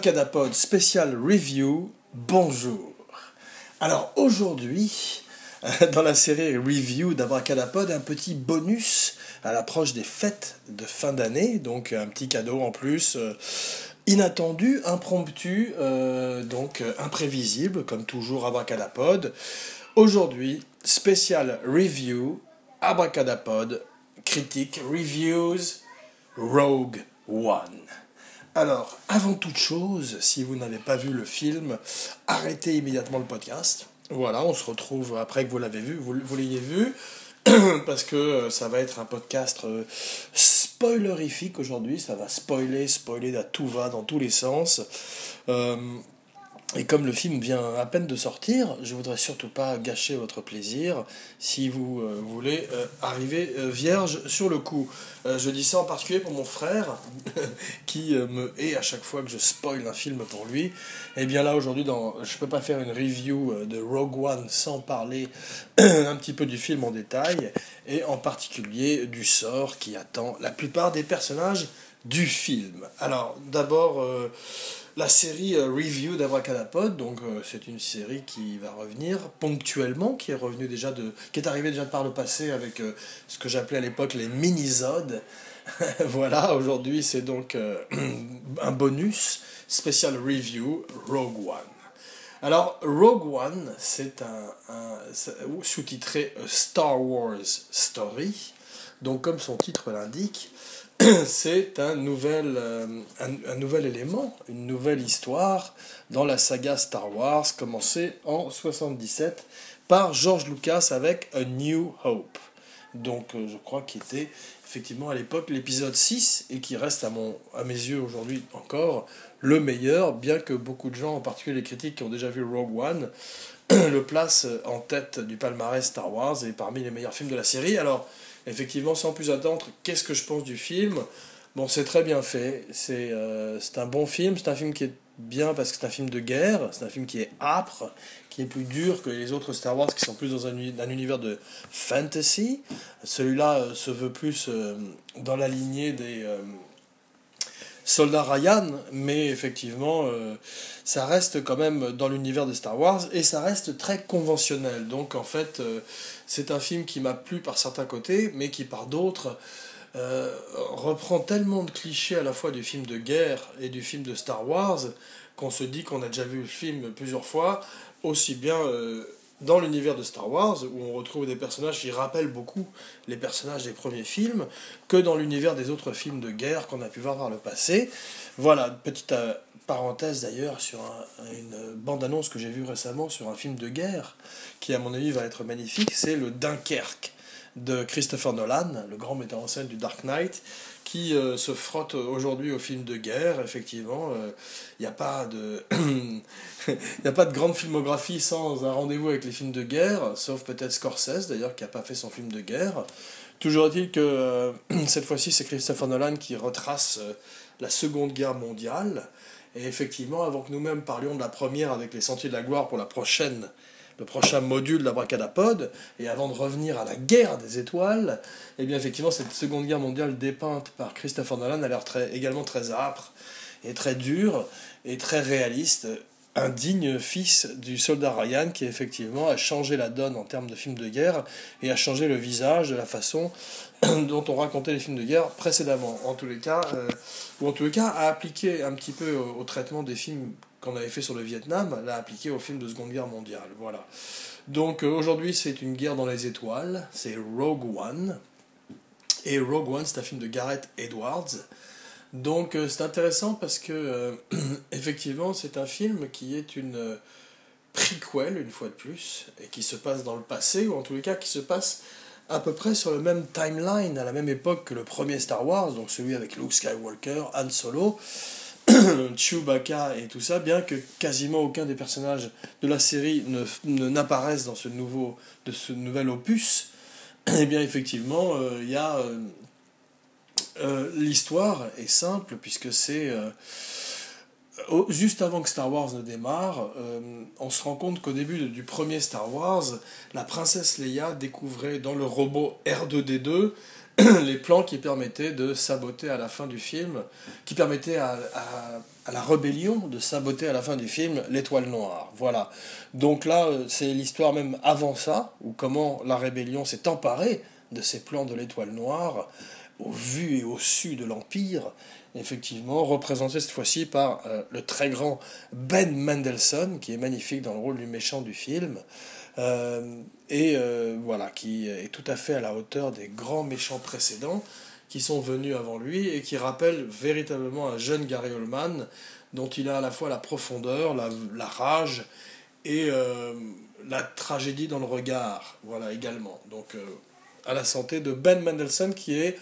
Abracadapod spécial review, bonjour. Alors aujourd'hui, dans la série review d'Abracadapod, un petit bonus à l'approche des fêtes de fin d'année, donc un petit cadeau en plus. euh, Inattendu, impromptu, euh, donc euh, imprévisible, comme toujours Abracadapod. Aujourd'hui, spécial review, Abracadapod, critique, reviews, Rogue One. Alors, avant toute chose, si vous n'avez pas vu le film, arrêtez immédiatement le podcast. Voilà, on se retrouve après que vous l'avez vu, vous, l'ayez vu, parce que euh, ça va être un podcast euh, spoilerifique aujourd'hui. Ça va spoiler, spoiler à tout va, dans tous les sens. Euh, et comme le film vient à peine de sortir, je voudrais surtout pas gâcher votre plaisir si vous euh, voulez euh, arriver euh, vierge sur le coup. Je dis ça en particulier pour mon frère qui me hait à chaque fois que je spoil un film pour lui. Et bien là aujourd'hui, dans, je peux pas faire une review de Rogue One sans parler un petit peu du film en détail et en particulier du sort qui attend la plupart des personnages du film. Alors d'abord la série euh, Review d'Abracadapod, donc euh, c'est une série qui va revenir ponctuellement, qui est déjà de, qui est arrivée déjà par le passé avec euh, ce que j'appelais à l'époque les minisodes. voilà, aujourd'hui c'est donc un bonus spécial review Rogue One. Alors, Rogue One, c'est un, sous-titré Star Wars Story. Donc, comme son titre l'indique, c'est un nouvel, euh, un, nouvel élément, une nouvelle histoire dans la saga Star Wars, commencée en 77 par George Lucas avec A New Hope. Donc, euh, je crois qu'il était effectivement à l'époque l'épisode 6 et qui reste à, mon, à mes yeux aujourd'hui encore le meilleur, bien que beaucoup de gens, en particulier les critiques qui ont déjà vu Rogue One, le placent en tête du palmarès Star Wars et parmi les meilleurs films de la série. Alors, effectivement, sans plus attendre, qu'est-ce que je pense du film? Bon, c'est très bien fait, c'est euh, c'est un bon film, c'est un film qui est bien parce que c'est un film de guerre, c'est un film qui est âpre, qui est plus dur que les autres Star Wars qui sont plus dans un univers de fantasy. Celui-là euh, se veut plus euh, dans la lignée des soldats Ryan, mais effectivement, euh, ça reste quand même dans l'univers de Star Wars et ça reste très conventionnel. Donc en fait, euh, c'est un film qui m'a plu par certains côtés, mais qui par d'autres euh, reprend tellement de clichés à la fois du film de guerre et du film de Star Wars qu'on se dit qu'on a déjà vu le film plusieurs fois, aussi bien dans l'univers de Star Wars, où on retrouve des personnages qui rappellent beaucoup les personnages des premiers films, que dans l'univers des autres films de guerre qu'on a pu voir par le passé. Voilà, petite euh, parenthèse d'ailleurs sur un- une bande-annonce que j'ai vue récemment sur un film de guerre, qui à mon avis va être magnifique, c'est le Dunkerque de Christopher Nolan, le grand metteur en scène du Dark Knight, qui euh, se frotte aujourd'hui au film de guerre. Effectivement, il n'y a pas de il a pas de grande filmographie sans un rendez-vous avec les films de guerre, sauf peut-être Scorsese d'ailleurs qui n'a pas fait son film de guerre. Toujours est-il que euh, cette fois-ci c'est Christopher Nolan qui retrace euh, la Seconde Guerre mondiale. Et effectivement, avant que nous-mêmes parlions de la première avec les Sentiers de la Gloire pour la prochaine, le prochain module d'Abracadapod, et avant de revenir à la guerre des étoiles, eh bien effectivement cette Seconde Guerre mondiale dépeinte par Christopher Nolan a l'air très, également très âpre et très dure et très réaliste un digne fils du soldat Ryan qui effectivement a changé la donne en termes de films de guerre et a changé le visage de la façon dont on racontait les films de guerre précédemment. En tous les cas, euh, ou en tous les cas, a appliqué un petit peu au, au traitement des films qu'on avait fait sur le Vietnam, l'a appliqué aux films de Seconde Guerre mondiale. Voilà. Donc euh, aujourd'hui, c'est une guerre dans les étoiles, c'est Rogue One. Et Rogue One, c'est un film de Gareth Edwards. Donc euh, c'est intéressant parce que euh, effectivement c'est un film qui est une prequel une fois de plus et qui se passe dans le passé ou en tous les cas qui se passe à peu près sur le même timeline à la même époque que le premier Star Wars donc celui avec Luke Skywalker, Han Solo, Chewbacca et tout ça bien que quasiment aucun des personnages de la série ne, n'apparaissent dans ce nouveau de ce nouvel opus et bien effectivement euh, il y a euh, euh, l'histoire est simple puisque c'est juste avant que Star Wars ne démarre, on se rend compte qu'au début du premier Star Wars, la princesse Leia découvrait dans le robot R2D2 les plans qui permettaient de saboter à la fin du film, qui permettaient à, la rébellion de saboter à la fin du film l'étoile noire. Voilà. Donc là, c'est l'histoire même avant ça, ou comment la rébellion s'est emparée de ces plans de l'étoile noire, au vu et au su de l'Empire, effectivement, représenté cette fois-ci par euh, le très grand Ben Mendelssohn, qui est magnifique dans le rôle du méchant du film. Euh, et euh, voilà, qui est tout à fait à la hauteur des grands méchants précédents qui sont venus avant lui et qui rappellent véritablement un jeune Gary Oldman dont il a à la fois la profondeur, la, rage et euh, la tragédie dans le regard, voilà également. Donc à la santé de Ben Mendelssohn qui est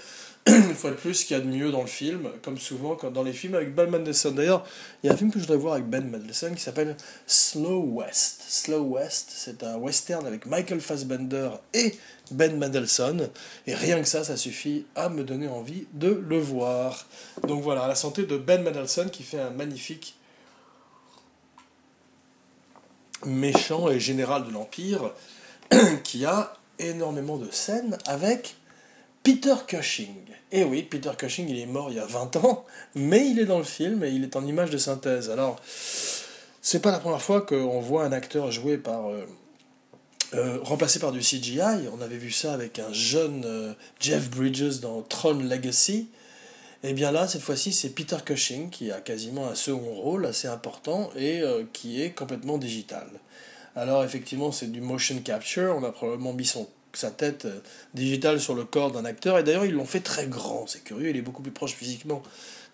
une fois de plus, ce qu'il y a de mieux dans le film, comme souvent dans les films avec Ben Mendelsohn. D'ailleurs, il y a un film que je voudrais voir avec Ben Mendelsohn qui s'appelle Slow West. Slow West, c'est un western avec Michael Fassbender et Ben Mendelsohn. Et rien que ça, ça suffit à me donner envie de le voir. Donc voilà, la santé de Ben Mendelsohn qui fait un magnifique méchant et général de l'Empire qui a énormément de scènes avec Peter Cushing. Eh oui, Peter Cushing, il est mort il y a 20 ans, mais il est dans le film et il est en image de synthèse. Alors, c'est pas la première fois qu'on voit un acteur joué par. Euh, euh, remplacé par du CGI. On avait vu ça avec un jeune euh, Jeff Bridges dans Tron Legacy. Et eh bien là, cette fois-ci, c'est Peter Cushing qui a quasiment un second rôle assez important et qui est complètement digital. Alors effectivement, c'est du motion capture. On a probablement mis son sa tête euh, digitale sur le corps d'un acteur. Et d'ailleurs, ils l'ont fait très grand, c'est curieux. Il est beaucoup plus proche physiquement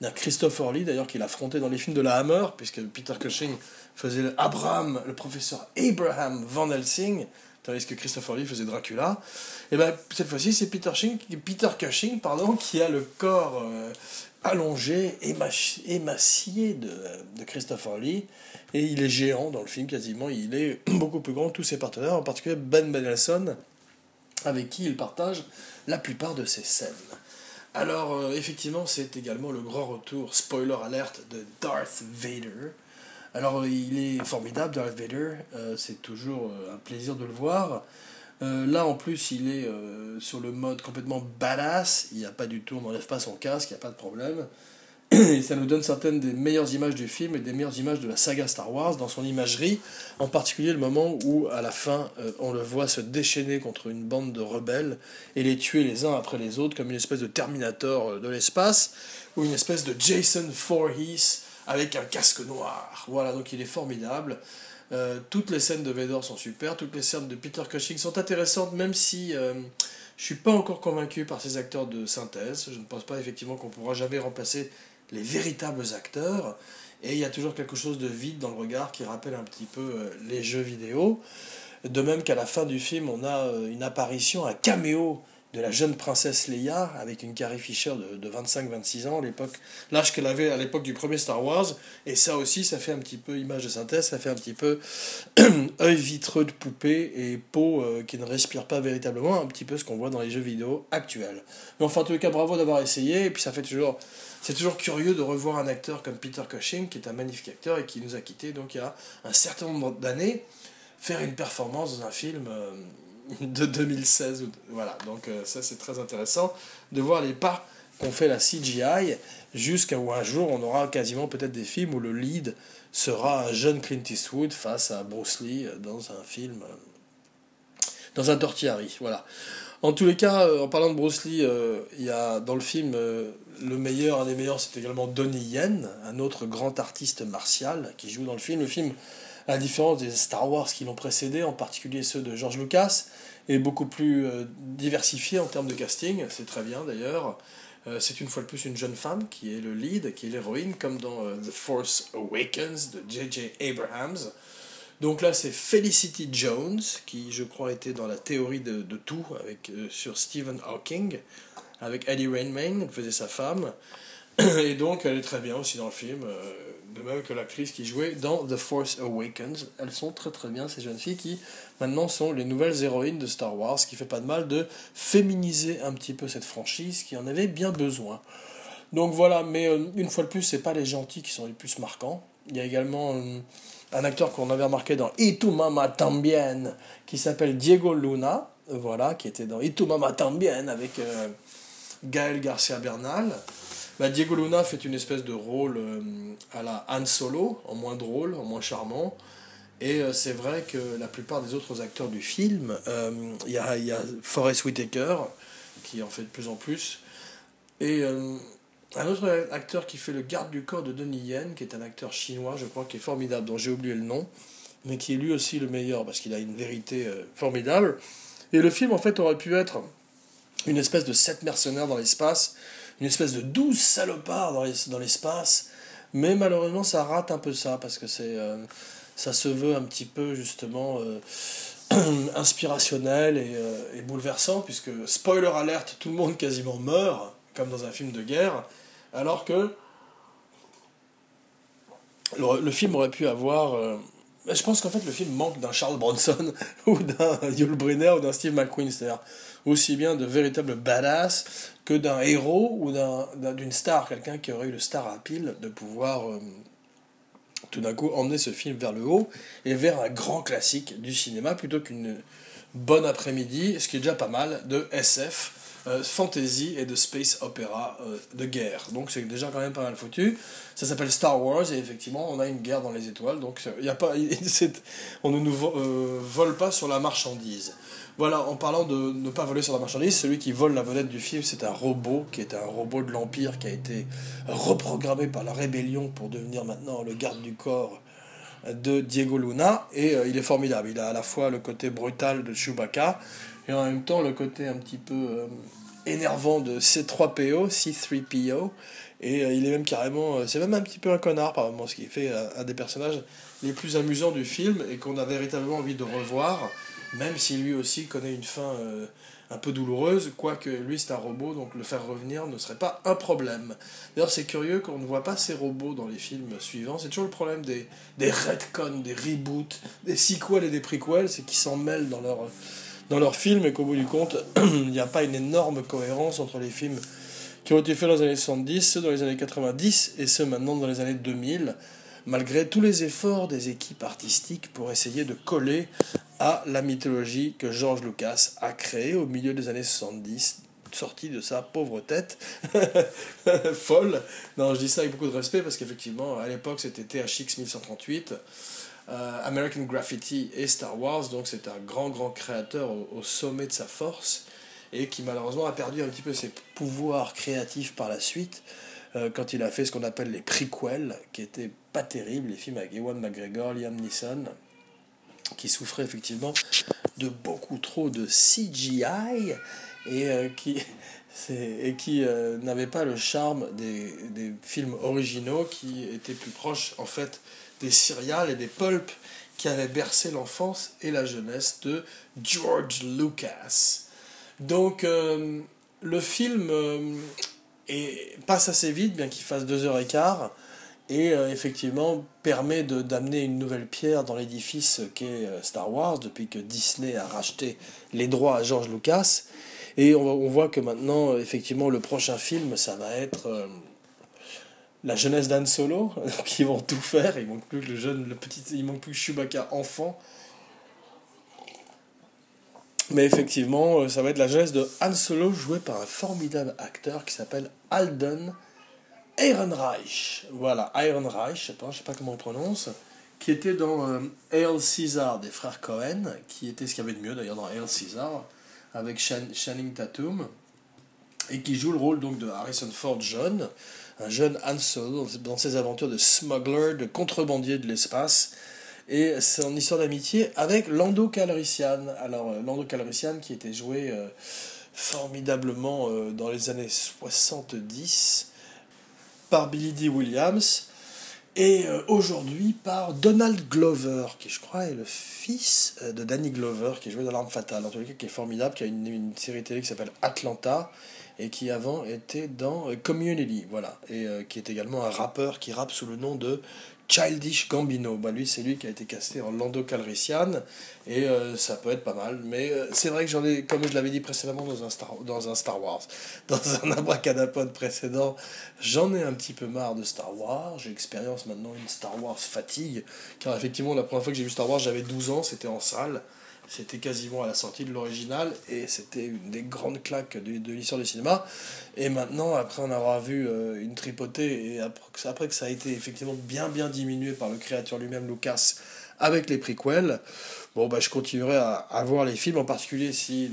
d'un Christopher Lee, d'ailleurs, qu'il affrontait dans les films de la Hammer, puisque Peter Cushing faisait Abraham, le professeur Abraham Van Helsing, tandis que Christopher Lee faisait Dracula. Et bien, cette fois-ci, c'est Peter, Peter Cushing pardon, qui a le corps euh, allongé, émacié de, de Christopher Lee. Et il est géant dans le film, quasiment. Il est beaucoup plus grand que tous ses partenaires, en particulier Ben Mendelsohn, avec qui il partage la plupart de ses scènes. Alors, euh, effectivement, c'est également le grand retour, spoiler alerte, de Darth Vader. Alors, il est formidable, Darth Vader, euh, c'est toujours euh, un plaisir de le voir. là, en plus, il est sur le mode complètement badass, il n'y a pas du tout, on n'enlève pas son casque, il n'y a pas de problème. Et ça nous donne certaines des meilleures images du film et des meilleures images de la saga Star Wars dans son imagerie, en particulier le moment où, à la fin, euh, on le voit se déchaîner contre une bande de rebelles et les tuer les uns après les autres comme une espèce de Terminator euh, de l'espace ou une espèce de Jason Voorhees avec un casque noir. Voilà, donc il est formidable. Euh, toutes les scènes de Vader sont super, toutes les scènes de Peter Cushing sont intéressantes, même si je je suis pas encore convaincu par ces acteurs de synthèse. Je ne pense pas effectivement qu'on pourra jamais remplacer les véritables acteurs. Et il y a toujours quelque chose de vide dans le regard qui rappelle un petit peu euh, les jeux vidéo. De même qu'à la fin du film, on a euh, une apparition, un caméo de la jeune princesse Leia avec une Carrie Fisher de, de 25-26 ans, l'âge qu'elle avait à l'époque du premier Star Wars. Et ça aussi, ça fait un petit peu image de synthèse, ça fait un petit peu œil vitreux de poupée et peau euh, qui ne respire pas véritablement, un petit peu ce qu'on voit dans les jeux vidéo actuels. Mais enfin, en tout cas, bravo d'avoir essayé. Et puis ça fait toujours c'est toujours curieux de revoir un acteur comme Peter Cushing, qui est un magnifique acteur et qui nous a quittés donc il y a un certain nombre d'années, faire une performance dans un film euh, de 2016. Voilà, donc euh, ça c'est très intéressant de voir les pas qu'ont fait la CGI jusqu'à où un jour on aura quasiment peut-être des films où le lead sera un jeune Clint Eastwood face à Bruce Lee dans un film, euh, dans un Tortillari. Voilà. En tous les cas, en parlant de Bruce Lee, il y a dans le film le meilleur, un des meilleurs, c'est également Donnie Yen, un autre grand artiste martial qui joue dans le film. Le film, à la différence des Star Wars qui l'ont précédé, en particulier ceux de George Lucas, est beaucoup plus euh, diversifié en termes de casting. C'est très bien d'ailleurs. Euh, c'est une fois de plus une jeune femme qui est le lead, qui est l'héroïne, comme dans euh, The Force Awakens de J.J. Abrahams. Donc là, c'est Felicity Jones, qui je crois était dans la théorie de, tout avec, sur Stephen Hawking avec Eddie Rainmain, qui faisait sa femme. Et donc, elle est très bien aussi dans le film, euh, de même que l'actrice qui jouait dans The Force Awakens. Elles sont très très bien, ces jeunes filles qui maintenant sont les nouvelles héroïnes de Star Wars, ce qui fait pas de mal de féminiser un petit peu cette franchise qui en avait bien besoin. Donc voilà, mais euh, une fois de plus, c'est pas les gentils qui sont les plus marquants. Il y a également un acteur qu'on avait remarqué dans Itu Mama Tambien, qui s'appelle Diego Luna, voilà, qui était dans Itu Mama Tambien avec Gaël Garcia Bernal. Bah, Diego Luna fait une espèce de rôle à la Han Solo, en moins drôle, en moins charmant. Et c'est vrai que la plupart des autres acteurs du film, il y, a, y a Forrest Whitaker, qui en fait de plus en plus, et un autre acteur qui fait le garde du corps de Denis Yen, qui est un acteur chinois, je crois, qui est formidable, dont j'ai oublié le nom, mais qui est lui aussi le meilleur, parce qu'il a une vérité euh, formidable. Et le film, en fait, aurait pu être une espèce de sept mercenaires dans l'espace, une espèce de douze salopards dans l'espace, mais malheureusement, ça rate un peu ça, parce que c'est, euh, ça se veut un petit peu, justement, euh, inspirationnel et, et bouleversant, puisque, spoiler alerte, tout le monde quasiment meurt, comme dans un film de guerre, alors que le, film aurait pu avoir. Euh, je pense qu'en fait, le film manque d'un Charles Bronson ou d'un Yul Brynner ou d'un Steve McQueen. C'est-à-dire aussi bien de véritables badass que d'un héros ou d'une star. Quelqu'un qui aurait eu le star à pile de pouvoir. Euh, tout d'un coup emmener ce film vers le haut et vers un grand classique du cinéma plutôt qu'une bonne après-midi, ce qui est déjà pas mal, de SF euh, fantasy et de space opéra euh, de guerre. Donc c'est déjà quand même pas mal foutu. Ça s'appelle Star Wars et effectivement on a une guerre dans les étoiles. Donc il y a pas, on ne nous euh, vole pas sur la marchandise. Voilà, en parlant de ne pas voler sur la marchandise, celui qui vole la vedette du film, c'est un robot, qui est un robot de l'Empire, qui a été reprogrammé par la rébellion pour devenir maintenant le garde du corps de Diego Luna, et il est formidable. Il a à la fois le côté brutal de Chewbacca, et en même temps le côté un petit peu euh, énervant de C3PO, C3PO, et euh, il est même carrément, euh, c'est même un petit peu un connard par moment, ce qui fait un des personnages les plus amusants du film et qu'on a véritablement envie de revoir, même si lui aussi connaît une fin un peu douloureuse, quoique lui c'est un robot, donc le faire revenir ne serait pas un problème. D'ailleurs c'est curieux qu'on ne voit pas ces robots dans les films suivants, c'est toujours le problème des, des retcons, des reboots, des sequels et des prequels, c'est qu'ils s'en mêlent dans leur dans leurs films et qu'au bout du compte, il n'y a pas une énorme cohérence entre les films qui ont été faits dans les années 70, ceux dans les années 90 et ceux maintenant dans les années 2000, malgré tous les efforts des équipes artistiques pour essayer de coller à la mythologie que George Lucas a créée au milieu des années 70, sorti de sa pauvre tête folle. Non, je dis ça avec beaucoup de respect parce qu'effectivement, à l'époque, c'était THX 1138. Euh, American Graffiti et Star Wars, donc c'est un grand grand créateur au, sommet de sa force et qui malheureusement a perdu un petit peu ses pouvoirs créatifs par la suite euh, quand il a fait ce qu'on appelle les prequels, qui étaient pas terribles, les films avec Ewan McGregor, Liam Neeson, qui souffraient effectivement de beaucoup trop de CGI et euh, qui et qui n'avaient pas le charme des films originaux qui étaient plus proches en fait des céréales et des pulps qui avaient bercé l'enfance et la jeunesse de George Lucas. Donc euh, le film euh, passe assez vite, bien qu'il fasse deux heures et quart, et euh, effectivement permet d'amener une nouvelle pierre dans l'édifice qu'est Star Wars, depuis que Disney a racheté les droits à George Lucas. Et on voit que maintenant, effectivement, le prochain film, ça va être la jeunesse d'Anne Solo, qui vont tout faire. Il manque plus que le jeune, le petit, il manque plus que Chewbacca enfant. Mais effectivement, euh, ça va être la jeunesse de Han Solo joué par un formidable acteur qui s'appelle Alden Ehrenreich. Voilà, Ehrenreich, je sais pas, je sais pas comment on prononce, qui était dans euh, Hail Caesar des frères Cohen, qui était ce qu'il y avait de mieux d'ailleurs dans Hail Caesar, avec Channing Tatum, et qui joue le rôle donc de Harrison Ford jeune un jeune Han Solo dans ses aventures de smuggler, de contrebandier de l'espace. Et c'est une histoire d'amitié avec Lando Calrissian. Alors, euh, Lando Calrissian qui était joué euh, formidablement euh, dans les années 70 par Billy D. Williams et aujourd'hui par Donald Glover, qui je crois est le fils de Danny Glover, qui est joué dans L'Arme Fatale, en tout cas qui est formidable, qui a une série télé qui s'appelle Atlanta, et qui avant était dans Community, voilà, et qui est également un rappeur qui rappe sous le nom de Childish Gambino. Bah, lui, c'est lui qui a été casté en Lando Calrissian, et euh, ça peut être pas mal. Mais euh, c'est vrai que j'en ai, comme je l'avais dit précédemment dans un Star, dans un Star Wars, dans un abracadapod précédent, j'en ai un petit peu marre de Star Wars. J'ai expérience maintenant une Star Wars fatigue, car effectivement, la première fois que j'ai vu Star Wars, j'avais 12 ans, c'était en salle. C'était quasiment à la sortie de l'original et c'était une des grandes claques de, de l'histoire du cinéma. Et maintenant, après en avoir vu euh, une tripotée et après, que ça a été effectivement bien bien diminué par le créateur lui-même, Lucas, avec les prequels, bon, bah, je continuerai à, à voir les films, en particulier si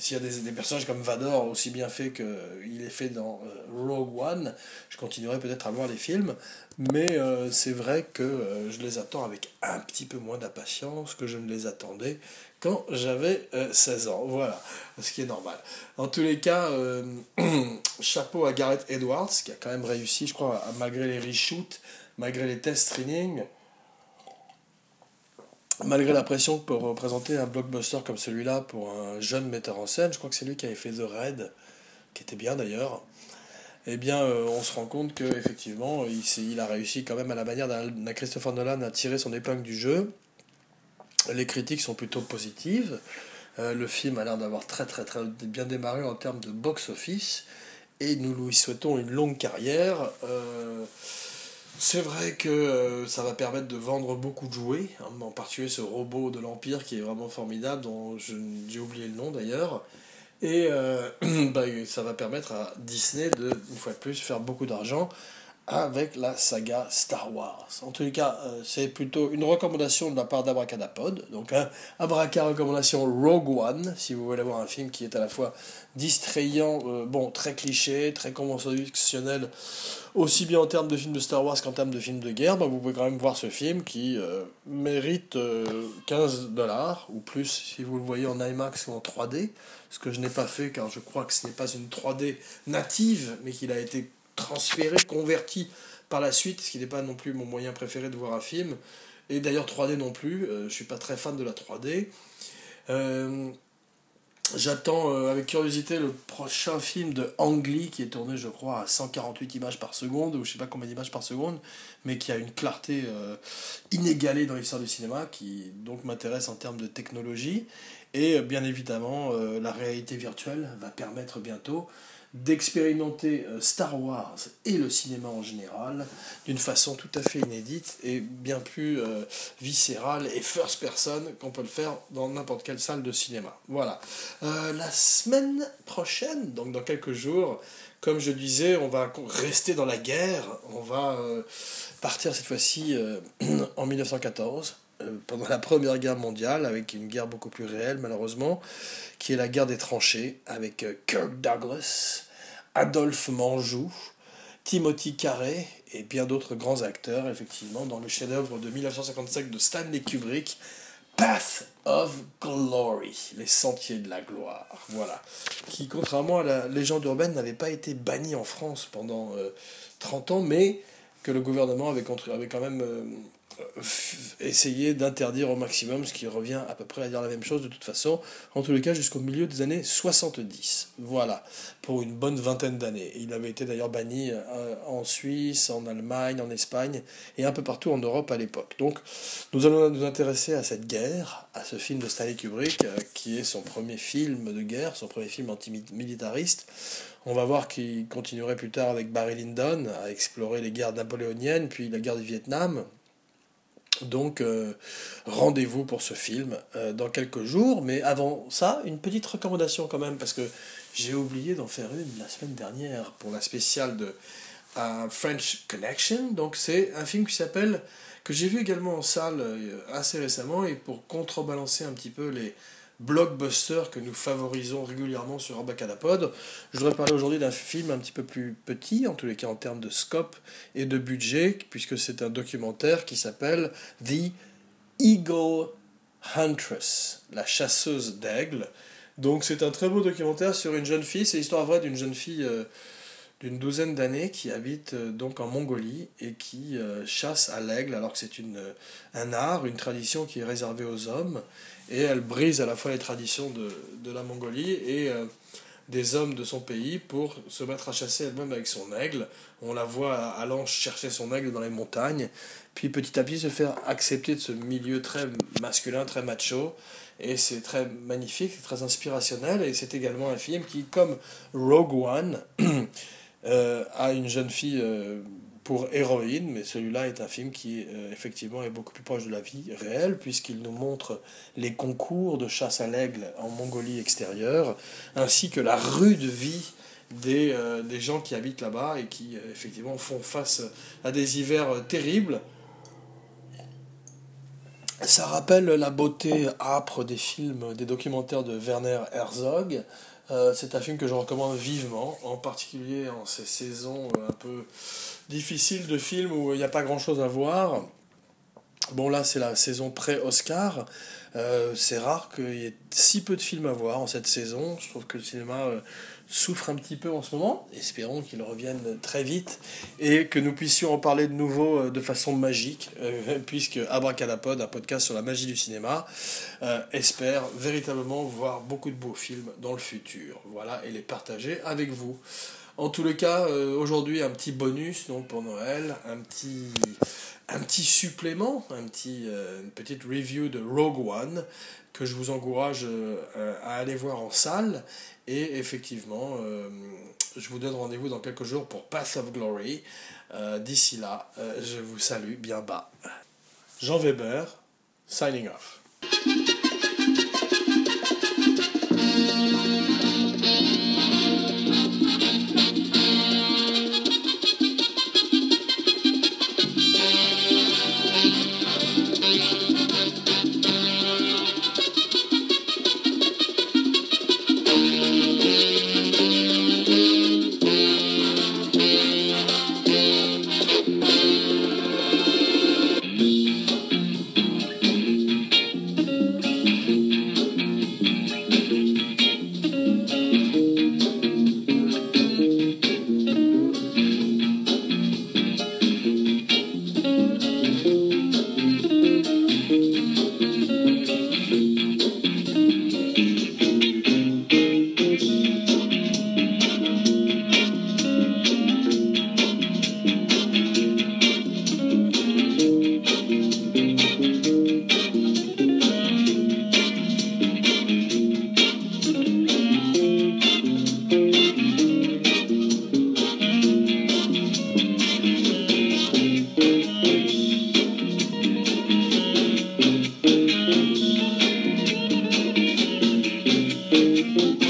s'il y a des, personnages comme Vador aussi bien fait qu'il est fait dans euh, Rogue One, je continuerai peut-être à voir les films, mais euh, c'est vrai que euh, je les attends avec un petit peu moins d'impatience que je ne les attendais quand j'avais 16 ans. Voilà, ce qui est normal. En tous les cas, chapeau à Gareth Edwards, qui a quand même réussi, je crois, malgré les reshoots, malgré les tests streaming, malgré la pression que peut représenter un blockbuster comme celui-là pour un jeune metteur en scène, je crois que c'est lui qui avait fait The Raid, qui était bien d'ailleurs, eh bien euh, on se rend compte qu'effectivement il, il a réussi quand même à la manière d'un Christopher Nolan à tirer son épingle du jeu. Les critiques sont plutôt positives. Euh, le film a l'air d'avoir très très très bien démarré en termes de box-office et nous lui souhaitons une longue carrière. Euh, c'est vrai que euh, ça va permettre de vendre beaucoup de jouets, hein, en particulier ce robot de l'Empire qui est vraiment formidable, dont j'ai oublié le nom d'ailleurs. Et euh, bah, ça va permettre à Disney de, une fois de plus, faire beaucoup d'argent avec la saga Star Wars. En tous les cas, euh, c'est plutôt une recommandation de la part d'Abracadapod. Donc, un Abraca recommandation Rogue One, si vous voulez voir un film qui est à la fois distrayant, euh, bon, très cliché, très conventionnel, aussi bien en termes de film de Star Wars qu'en termes de film de guerre, bah, vous pouvez quand même voir ce film qui euh, mérite 15 dollars ou plus si vous le voyez en IMAX ou en 3D, ce que je n'ai pas fait car je crois que ce n'est pas une 3D native, mais qu'il a été transféré, converti par la suite, ce qui n'est pas non plus mon moyen préféré de voir un film. Et d'ailleurs 3D non plus, euh, je suis pas très fan de la 3D. Euh, j'attends euh, avec curiosité le prochain film de Ang Lee qui est tourné, je crois, à 148 images par seconde, ou je sais pas combien d'images par seconde, mais qui a une clarté inégalée dans l'histoire du cinéma, qui donc m'intéresse en termes de technologie. Et bien évidemment, la réalité virtuelle va permettre bientôt d'expérimenter euh, Star Wars et le cinéma en général d'une façon tout à fait inédite et bien plus euh, viscérale et first person qu'on peut le faire dans n'importe quelle salle de cinéma. Voilà. Euh, la semaine prochaine, donc dans quelques jours, comme je disais, on va rester dans la guerre, on va partir cette fois-ci en 1914 pendant la Première Guerre mondiale, avec une guerre beaucoup plus réelle malheureusement, qui est la guerre des tranchées, avec euh, Kirk Douglas, Adolphe Manjou, Timothy Carey et bien d'autres grands acteurs, effectivement, dans le chef-d'œuvre de 1955 de Stanley Kubrick, Path of Glory, les sentiers de la gloire, voilà, qui contrairement à la légende urbaine n'avait pas été banni en France pendant 30 euh, ans, mais que le gouvernement avait, quand même euh, euh, essayer d'interdire au maximum, ce qui revient à peu près à dire la même chose de toute façon, en tous les cas jusqu'au milieu des années 70. Voilà, pour une bonne vingtaine d'années. Il avait été d'ailleurs banni euh, en Suisse, en Allemagne, en Espagne et un peu partout en Europe à l'époque. Donc nous allons nous intéresser à cette guerre, à ce film de Stanley Kubrick, euh, qui est son premier film de guerre, son premier film antimilitariste. On va voir qu'il continuerait plus tard avec Barry Lyndon à explorer les guerres napoléoniennes, puis la guerre du Vietnam, donc euh, rendez-vous pour ce film euh, dans quelques jours. Mais avant ça, une petite recommandation quand même, parce que j'ai oublié d'en faire une la semaine dernière pour la spéciale de French Connection. Donc c'est un film qui s'appelle, que j'ai vu également en salle euh, assez récemment, et pour contrebalancer un petit peu les, blockbuster que nous favorisons régulièrement sur Abacadapod. Je voudrais parler aujourd'hui d'un film un petit peu plus petit, en tous les cas en termes de scope et de budget, puisque c'est un documentaire qui s'appelle The Eagle Huntress, la chasseuse d'aigle. Donc c'est un très beau documentaire sur une jeune fille, c'est l'histoire vraie d'une jeune fille euh, d'une douzaine d'années qui habite euh, donc en Mongolie et qui euh, chasse à l'aigle alors que c'est un art, une tradition qui est réservée aux hommes et elle brise à la fois les traditions de, de la Mongolie et euh, des hommes de son pays pour se mettre à chasser elle-même avec son aigle. On la voit allant chercher son aigle dans les montagnes, puis petit à petit se faire accepter de ce milieu très masculin, très macho. Et c'est très magnifique, c'est très inspirationnel, et c'est également un film qui, comme Rogue One, euh, a une jeune fille euh, pour héroïne, mais celui-là est un film qui euh, effectivement est beaucoup plus proche de la vie réelle, puisqu'il nous montre les concours de chasse à l'aigle en Mongolie extérieure, ainsi que la rude vie des, euh, des gens qui habitent là-bas et qui euh, effectivement font face à des hivers terribles. Ça rappelle la beauté âpre des films, des documentaires de Werner Herzog, c'est un film que je recommande vivement, en particulier en ces saisons un peu difficiles de films où il n'y a pas grand-chose à voir. Bon là c'est la saison pré-Oscar. Euh, c'est rare qu'il y ait si peu de films à voir en cette saison. Je trouve que le cinéma souffre un petit peu en ce moment. Espérons qu'il revienne très vite et que nous puissions en parler de nouveau euh, de façon magique, euh, puisque Abracadapod, un podcast sur la magie du cinéma, euh, espère véritablement voir beaucoup de beaux films dans le futur. Voilà, et les partager avec vous. En tous les cas, aujourd'hui, un petit bonus donc pour Noël, un petit, un petit supplément, un petit, une petite review de Rogue One que je vous encourage à aller voir en salle et effectivement, euh, je vous donne rendez-vous dans quelques jours pour Path of Glory. Euh, d'ici là, euh, je vous salue bien bas. Jean Weber, signing off. Thank you.